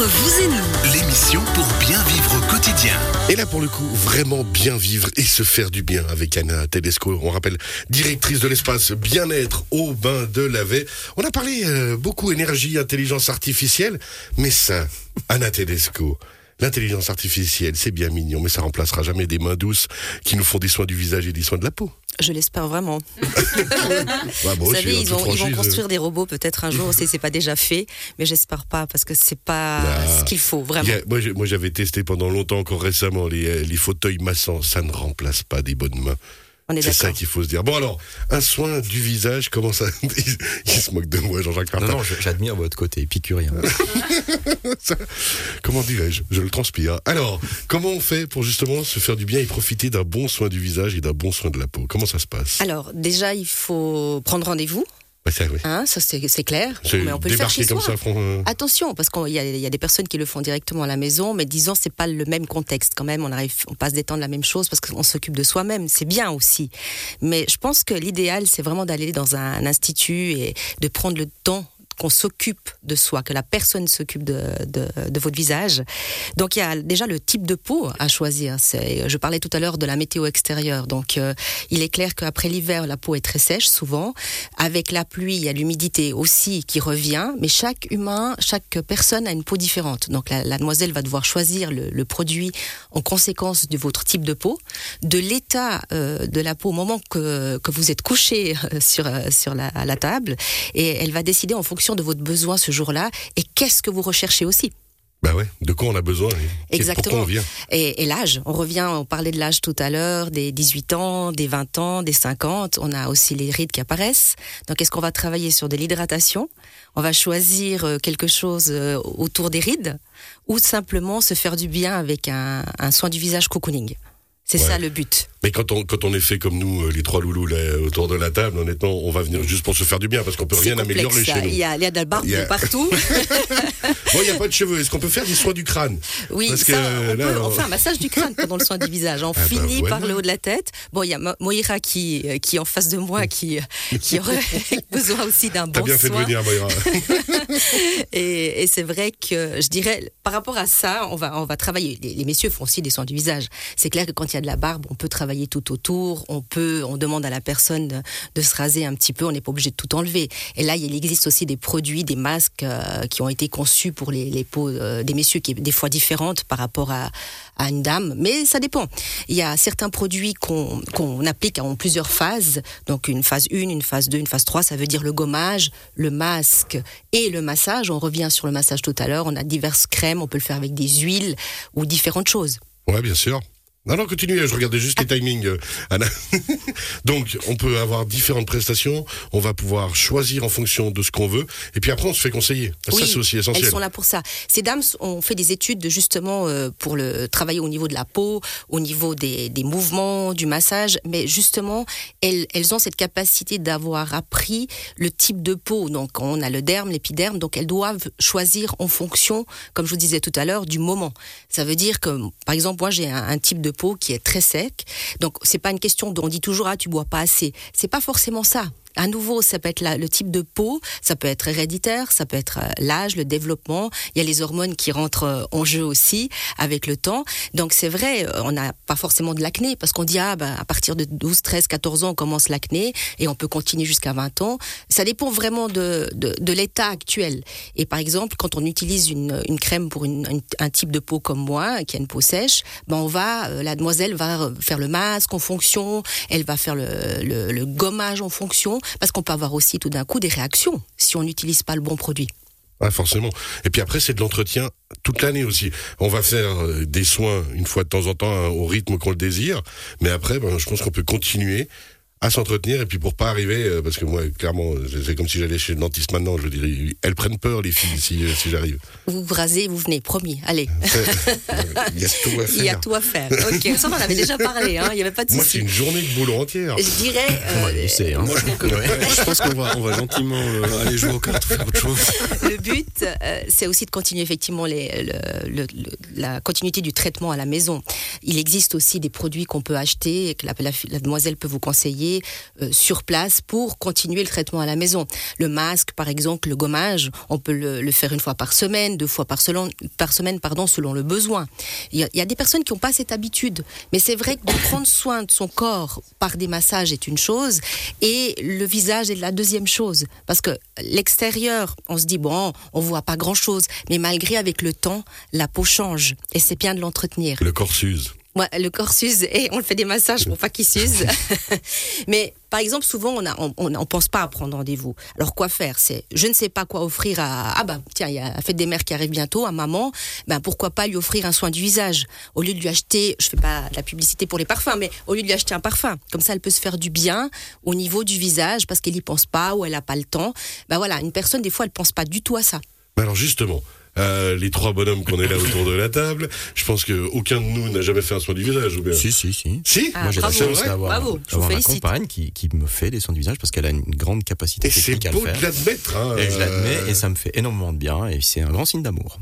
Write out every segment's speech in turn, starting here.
Entre vous et nous, L'émission pour bien vivre au quotidien. Et là, pour le coup, vraiment bien vivre et se faire du bien avec Anna Tedesco. On rappelle, directrice de l'espace bien-être au bain de Lavet. On a parlé euh, beaucoup énergie, intelligence artificielle, mais ça, Anna Tedesco. L'intelligence artificielle, c'est bien mignon, mais ça remplacera jamais des mains douces qui nous font des soins du visage et des soins de la peau. Je l'espère vraiment. Bah, Vous savez, ils vont, ils vont franchise, construire des robots peut-être un jour, si c'est pas déjà fait, mais j'espère pas parce que c'est pas ce qu'il faut vraiment. a- moi, j'avais testé pendant longtemps, encore récemment, les, euh, les fauteuils massants. Ça ne remplace pas des bonnes mains. C'est ça qu'il faut se dire. Bon alors, un soin du visage, comment ça il, il se moque de moi, Jean-Jacques Non, Martin. non, je- j'admire votre côté épicurien. Comment dirais-je? Je le transpire. Alors, comment on fait pour justement se faire du bien et profiter d'un bon soin du visage et d'un bon soin de la peau? Comment ça se passe? Alors déjà, il faut prendre rendez-vous, ça, oui. hein, ça c'est clair, mais on peut le faire chez comme soi. ça, front, euh, Attention, parce qu'il y, a- il y a des personnes qui le font directement à la maison, mais disons c'est pas le même contexte quand même. On arrive, on passe des temps de la même chose parce qu'on s'occupe de soi-même. C'est bien aussi, mais je pense que l'idéal c'est vraiment d'aller dans un, institut et de prendre le temps qu'on s'occupe de soi, que la personne s'occupe de, de, votre visage. Donc il y a déjà le type de peau à choisir. Je parlais tout à l'heure de la météo extérieure. Donc euh, il est clair qu'après l'hiver, la peau est très sèche souvent. Avec la pluie, il y a l'humidité aussi qui revient. Mais chaque humain, chaque personne a une peau différente. Donc la, demoiselle va devoir choisir le, produit en conséquence de votre type de peau, de l'état euh, de la peau au moment que, que vous êtes couché euh, sur, sur la, la table. Et elle va décider en fonction de votre besoin ce jour-là et qu'est-ce que vous recherchez aussi. Bah ouais, de quoi on a besoin et Exactement. On vient? Et, et l'âge, on revient, on parlait de l'âge tout à l'heure, des 18 ans, des 20 ans, des 50. On a aussi les rides qui apparaissent. Donc, est-ce qu'on va travailler sur de l'hydratation? On va choisir euh, quelque chose euh, autour des rides? Ou simplement se faire du bien avec un, un soin du visage cocooning? C'est Ouais. ça le but. Mais quand on, quand on est fait comme nous, euh, les trois loulous là, autour de la table, honnêtement, on va venir juste pour se faire du bien parce qu'on peut rien améliorer ça. chez nous. Il y a, il y a de la barbe Il y a- de partout. Bon, il n'y a pas de cheveux. Est-ce qu'on peut faire des soins du crâne Oui, Parce ça, que, on, là, peut, on on- fait un massage du crâne pendant le soin du visage. On bah, finit voilà. par le haut de la tête. Bon, il y a Mo- Moira qui, euh, qui est en face de moi, qui, qui aurait besoin aussi d'un T'as bon bien fait de soin. venir, Moira. Et, et c'est vrai que je dirais, par rapport à ça, on va, on va travailler. Les, les messieurs font aussi des soins du visage. C'est clair que quand il y a de la barbe, on peut travailler tout autour. On peut, on demande à la personne de, de se raser un petit peu. On n'est pas obligé de tout enlever. Et là, il existe aussi des produits, des masques euh, qui ont été conçus pour les, les peaux euh, des messieurs, qui est des fois différentes par rapport à, une dame. Mais ça dépend. Il y a certains produits qu'on qu'on applique en plusieurs phases. Donc une phase 1, une phase 2, une phase 3, ça veut dire le gommage, le masque et le massage. On revient sur le massage tout à l'heure. On a diverses crèmes, on peut le faire avec des huiles ou différentes choses. Ouais, bien sûr. Non, non, continuez, je regardais juste les timings, euh, Anna. Donc, on peut avoir différentes prestations, on va pouvoir choisir en fonction de ce qu'on veut, et puis après, on se fait conseiller. Ça, c'est aussi essentiel. Elles sont là pour ça. Ces dames ont fait des études de, justement euh, pour le travailler au niveau de la peau, au niveau des, des mouvements, du massage, mais justement, elles, elles ont cette capacité d'avoir appris le type de peau. Donc, on a le derme, l'épiderme, donc elles doivent choisir en fonction, comme je vous disais tout à l'heure, du moment. Ça veut dire que, par exemple, moi, j'ai un, un type de peau qui est très sec, donc c'est pas une question dont on dit toujours ah tu bois pas assez. C'est pas forcément ça. À nouveau, ça peut être le type de peau, ça peut être héréditaire, ça peut être euh, l'âge, le développement. Il y a les hormones qui rentrent euh, en jeu aussi avec le temps. Donc c'est vrai, euh, on n'a pas forcément de l'acné parce qu'on dit ah ben, à partir de 12, 13, 14 ans on commence l'acné et on peut continuer jusqu'à 20 ans. Ça dépend vraiment de, de, de l'état actuel. Et par exemple, quand on utilise une, une crème pour une- une- un type de peau comme moi, qui a une peau sèche, ben on va, la demoiselle va faire le masque en fonction, elle va faire le, le, le gommage en fonction, parce qu'on peut avoir aussi tout d'un coup des réactions si on n'utilise pas le bon produit. Ouais, forcément. Et puis après, c'est de l'entretien toute l'année aussi. On va faire euh, des soins une fois de temps en temps hein, au rythme qu'on le désire, mais après, ben, je pense qu'on peut continuer à s'entretenir et puis pour pas arriver, euh, parce que moi, clairement, c'est comme si j'allais chez le dentiste maintenant, je dire, elles prennent peur, les filles, si, euh, si j'arrive. Vous vous rasez, vous venez, promis. Allez, Il y a tout à faire. il y a tout à faire. Ok, ça on en avait déjà parlé, hein, il n'y avait pas de Moi, c'est une journée de boulot entière. Je dirais, euh, Ouais, c'est, hein. Moi, je je pense qu'on va, on va gentiment euh, aller jouer aux cartes ou faire autre chose. le but, euh, c'est aussi de continuer effectivement les- le- le- le- la continuité du traitement à la maison. Il existe aussi des produits qu'on peut acheter et que la, la- la demoiselle peut vous conseiller euh, sur place pour continuer le traitement à la maison. Le masque, par exemple, le gommage, on peut le, faire une fois par semaine, deux fois par, selon, par semaine, pardon, selon le besoin. Il y a, des personnes qui n'ont pas cette habitude, mais c'est vrai que de prendre soin de son corps par des massages est une chose, et le visage est la deuxième chose, parce que l'extérieur, on se dit bon, on voit pas grand-chose, mais malgré avec le temps, la peau change, et c'est bien de l'entretenir. Le corps s'use. Ouais, le corps s'use et on le fait des massages pour pas qu'il s'use. Mais par exemple, souvent on a, on, pense pas à prendre rendez-vous. Alors quoi faire? C'est, je ne sais pas quoi offrir à. Ah bah tiens, il y a la fête des mères qui arrive bientôt, à maman. Ben pourquoi pas lui offrir un soin du visage? Au lieu de lui acheter. Je fais pas de la publicité pour les parfums, mais au lieu de lui acheter un parfum, comme ça elle peut se faire du bien au niveau du visage parce qu'elle y pense pas ou elle a pas le temps. Ben voilà, une personne des fois elle pense pas du tout à ça. Mais alors justement, euh, les trois bonhommes qu'on est là autour de la table, je pense que aucun de nous n'a jamais fait un soin du visage, ou bien Si, si, si. Si Ah, Moi, j'ai la chance d'avoir ma compagne qui, qui me fait des soins du visage parce qu'elle a une grande capacité Et c'est technique à le beau de l'admettre. Hein, Et je l'admets euh, et ça me fait énormément de bien et c'est un grand signe d'amour.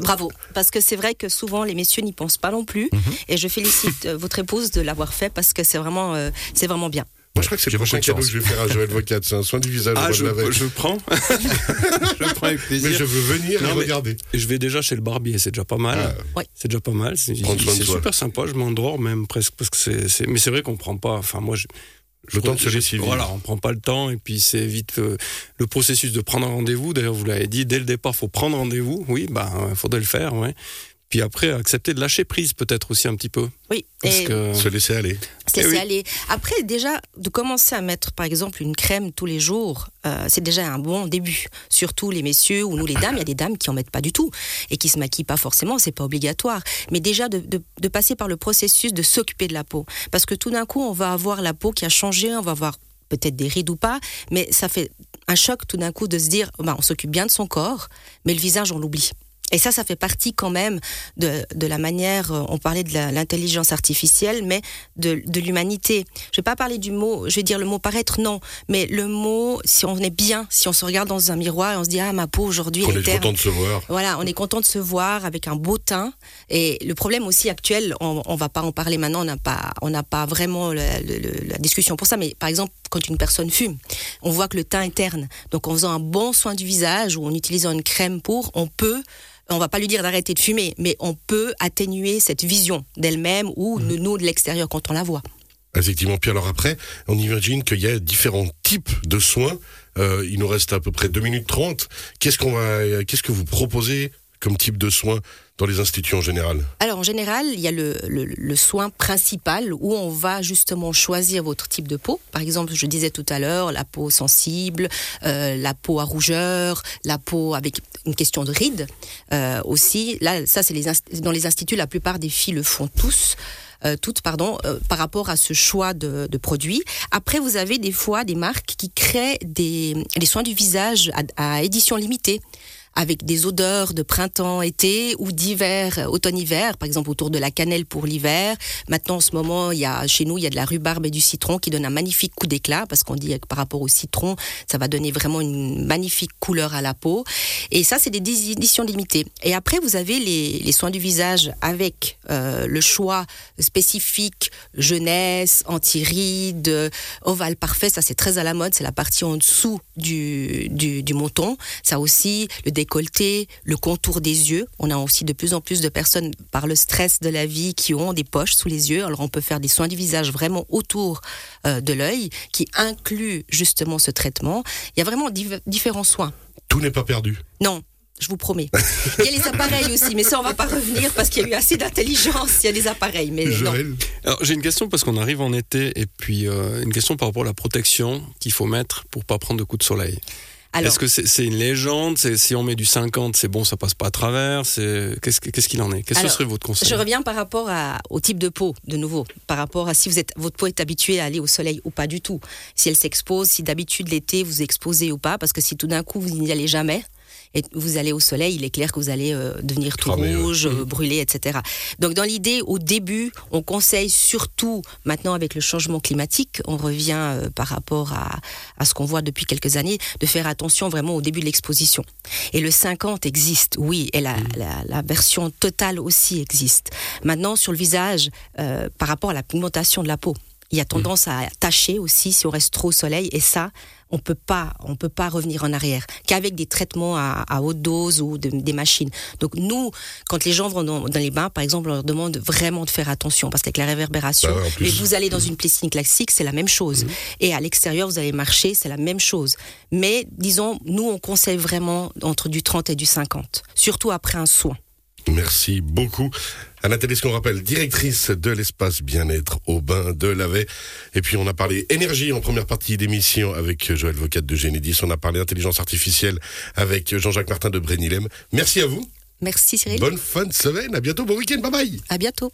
Bravo, parce que c'est vrai que souvent les messieurs n'y pensent pas non plus. Mhm. Et je félicite euh, votre épouse de l'avoir fait parce que c'est vraiment, euh, c'est vraiment bien. Moi, je crois que c'est le prochain cadeau que je vais faire à Joël Vocat. C'est un soin du visage Ah, je, de la veille. je prends. je prends avec Mais plaisir. je veux venir Non, et mais- regarder. Je vais déjà chez le barbier, c'est déjà pas mal. Ah. Oui. C'est déjà pas mal. C'est super sympa. Je m'endors même presque parce que c'est. Mais c'est vrai qu'on prend pas. Enfin, moi, je. Le temps de se laisser vivre. Voilà, on prend pas le temps et puis c'est vite euh, le processus de prendre un rendez-vous. D'ailleurs, vous l'avez dit dès le départ, faut prendre rendez-vous. Oui, bah, faudrait le faire, ouais. Puis après, accepter de lâcher prise peut-être aussi un petit peu, Oui, parce et que Se laisser aller. Eh laisser oui. aller. Après, déjà, de commencer à mettre, par exemple, une crème tous les jours, euh, c'est déjà un bon début. Surtout les messieurs ou nous les dames, il y a des dames qui en mettent pas du tout et qui se maquillent pas forcément, c'est pas obligatoire. Mais déjà de, de, de passer par le processus de s'occuper de la peau, parce que tout d'un coup, on va avoir la peau qui a changé, on va avoir peut-être des rides ou pas, mais ça fait un choc tout d'un coup de se dire, bah, on s'occupe bien de son corps, mais le visage, on l'oublie. Et ça, ça fait partie quand même de, de la manière, euh, on parlait de l'intelligence artificielle, mais de, de l'humanité. Je vais pas parler du mot, je vais dire le mot paraître, non, mais le mot, si on est bien, si on se regarde dans un miroir et on se dit, ah, ma peau aujourd'hui, On est content de se voir. Voilà, on est content de se voir avec un beau teint. Et le problème aussi actuel, on, on va pas en parler maintenant, on n'a pas, on pas vraiment la discussion pour ça. Mais par exemple, quand une personne fume, on voit que le teint est terne. Donc en faisant un bon soin du visage ou en utilisant une crème pour, on peut on va pas lui dire d'arrêter de fumer, mais on peut atténuer cette vision d'elle-même ou de nous de l'extérieur quand on la voit. Effectivement. Puis alors après, on imagine qu'il y a différents types de soins. Euh, il nous reste à peu près 2 minutes 30. Qu'est-ce qu'on va, qu'est-ce que vous proposez comme type de soins dans les instituts en général Alors en général, il y a le, le- soin principal où on va justement choisir votre type de peau. Par exemple, je disais tout à l'heure, la peau sensible, euh, la peau à rougeur, la peau avec une question de rides euh, aussi. Là, ça c'est dans les instituts, la plupart des filles le font tous. euh, toutes, pardon, par rapport à ce choix de, produits. Après, vous avez des fois des marques qui créent des, des soins du visage à édition limitée avec des odeurs de printemps, été ou d'hiver, euh, automne-hiver, par exemple autour de la cannelle pour l'hiver. Maintenant, en ce moment, il y a chez nous, il y a de la rhubarbe et du citron qui donne un magnifique coup d'éclat parce qu'on dit que par rapport au citron, ça va donner vraiment une magnifique couleur à la peau. Et ça, c'est des éditions limitées. Et après, vous avez les, soins du visage avec euh, le choix spécifique jeunesse, anti-rides, euh, ovale parfait. Ça, c'est très à la mode. C'est la partie en dessous du, du, du menton. Ça aussi, le décolleté, le contour des yeux. On a aussi de plus en plus de personnes par le stress de la vie qui ont des poches sous les yeux. Alors on peut faire des soins du visage vraiment autour euh, de l'œil qui inclut justement ce traitement. Il y a vraiment div- différents soins. Tout n'est pas perdu. Non. Je vous promets. Il y a les appareils aussi, mais ça on va pas revenir parce qu'il y a eu assez d'intelligence. Il y a des appareils, mais non. Alors j'ai une question parce qu'on arrive en été et puis euh, une question par rapport à la protection qu'il faut mettre pour pas prendre de coups de soleil. Est-ce que c'est une légende? Si on met du 50, c'est bon, ça passe pas à travers? Qu'est-ce que- qu'est-ce qu'il en est? Qu'est-ce que serait votre conseil Je reviens par rapport à- au type de peau, de nouveau, par rapport à si vous êtes, votre peau est habituée à aller au soleil ou pas du tout. Si elle s'expose, si d'habitude l'été vous exposez ou pas, parce que si tout d'un coup vous n'y allez jamais, et vous allez au soleil, il est clair que vous allez euh, devenir tout Cramer, ouais. rouge, euh, brûler, etc. Donc dans l'idée, au début, on conseille surtout, maintenant avec le changement climatique, on revient euh, par rapport à, à ce qu'on voit depuis quelques années, de faire attention vraiment au début de l'exposition. Et le 50 existe, oui, et la, la, la version totale aussi existe. Maintenant, sur le visage, euh, par rapport à la pigmentation de la peau, Il y a tendance à tacher aussi si on reste trop au soleil. Et ça, on peut pas, on peut pas revenir en arrière qu'avec des traitements à, à haute dose ou de- des machines. Donc nous, quand les gens vont dans, dans les bains, par exemple, on leur demande vraiment de faire attention parce qu'avec la réverbération, Bah ouais, mais vous allez dans une piscine classique, c'est la même chose. Et à l'extérieur, vous allez marcher, c'est la même chose. Mais disons, nous, on conseille vraiment entre du 30 et du 50, surtout après un soin. Merci beaucoup. Anna Télesco, on rappelle, directrice de l'espace bien-être au bain de Lavet. Et puis, on a parlé énergie en première partie d'émission avec Joël Vocat de Génédis. On a parlé intelligence artificielle avec Jean-Jacques Martin de Brénilem. Merci à vous. Merci Cyril. Bonne fin de semaine. À bientôt. Bon week-end. Bye bye. À bientôt.